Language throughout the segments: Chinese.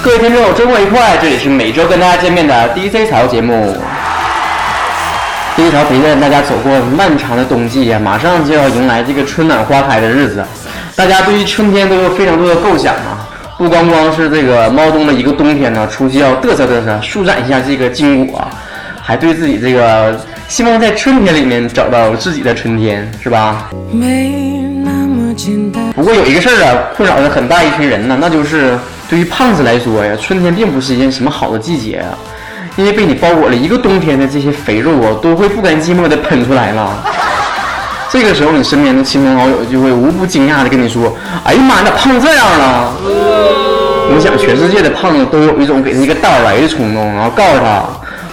各位听众，周末愉快！这里是每周跟大家见面的 DJ 潮节目。DJ 潮陪伴大家走过漫长的冬季呀，马上就要迎来这个春暖花开的日子。大家对于春天都有非常多的构想啊，不光光是这个猫冬的一个冬天呢，出去要嘚瑟嘚瑟，舒展一下这个筋骨啊，还对自己这个希望在春天里面找到自己的春天，是吧？没。不过有一个事儿啊，困扰着很大一群人呢，那就是对于胖子来说呀，春天并不是一件什么好的季节啊，因为被你包裹了一个冬天的这些肥肉啊，都会不甘寂寞的喷出来了。这个时候，你身边的亲朋好友就会无不惊讶的跟你说：“哎呀妈，你咋胖这样了？”我想，全世界的胖子都有一种给他一个大耳来的冲动，然后告诉他：“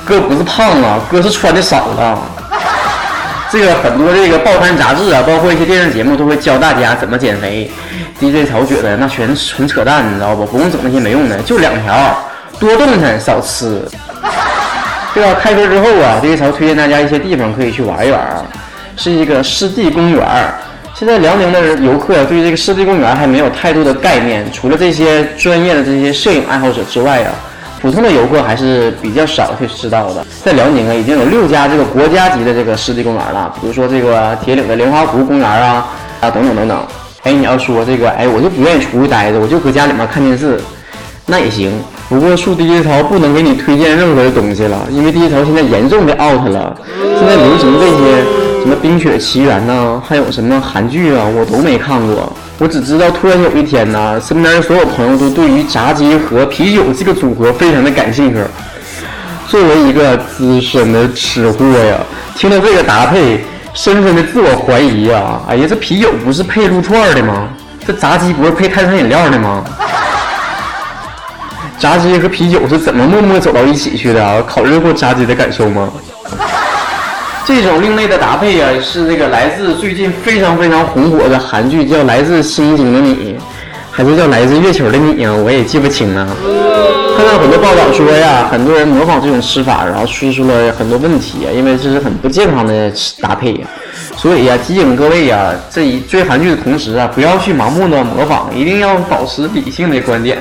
哥不是胖了，哥是穿的少了。”这个很多这个报刊杂志啊，包括一些电视节目都会教大家怎么减肥。DJ 曹觉得那全纯扯淡，你知道不？不用整那些没用的，就两条：多动弹，少吃。对吧？开学之后啊，DJ 曹推荐大家一些地方可以去玩一玩啊，是一个湿地公园。现在辽宁的游客对这个湿地公园还没有太多的概念，除了这些专业的这些摄影爱好者之外啊。普通的游客还是比较少去知道的。在辽宁啊，已经有六家这个国家级的这个湿地公园了，比如说这个铁岭的莲花湖公园啊啊等等等等。哎，你要说这个，哎，我就不愿意出去待着，我就搁家里面看电视，那也行。不过树第一潮不能给你推荐任何的东西了，因为第一潮现在严重的 out 了。现在流行这些什么《冰雪奇缘》呐，还有什么韩剧啊，我都没看过。我只知道突然有一天呢，身边所有朋友都对于炸鸡和啤酒这个组合非常的感兴趣。作为一个资深的吃货呀，听到这个搭配，深深的自我怀疑呀。哎呀，这啤酒不是配撸串的吗？这炸鸡不是配碳酸饮料的吗？炸鸡和啤酒是怎么默默走到一起去的？考虑过炸鸡的感受吗？这种另类的搭配啊，是这个来自最近非常非常红火的韩剧，叫《来自星星的你》，还是叫《来自月球的你》啊？我也记不清了。看到很多报道说呀，很多人模仿这种吃法，然后吃出了很多问题啊，因为这是很不健康的搭配呀。所以呀，提醒各位呀，这一追韩剧的同时啊，不要去盲目的模仿，一定要保持理性的观点。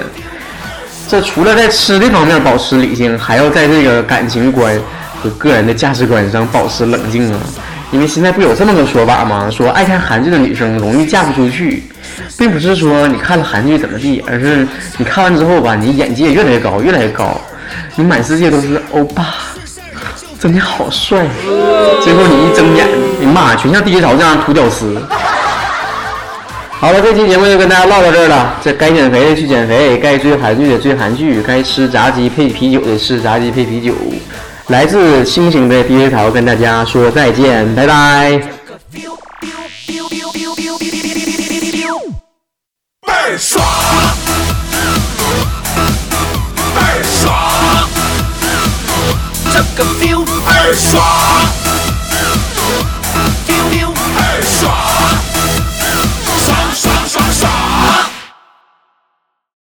这除了在吃的方面保持理性，还要在这个感情观和个人的价值观上保持冷静啊！因为现在不有这么个说法吗？说爱看韩剧的女生容易嫁不出去，并不是说你看了韩剧怎么地，而是你看完之后吧，你眼界越来越高，越来越高，你满世界都是欧巴，真的好帅。最后你一睁眼，你妈全像第一潮这样土屌丝。好了，这期节目就跟大家唠到这儿了。这该减肥的去减肥，该追韩剧的追韩剧，该吃炸鸡配啤酒的吃炸鸡配啤酒。来自星星的 DJ 桃跟大家说再见，拜拜。倍爽，倍爽，这个 feel 倍爽。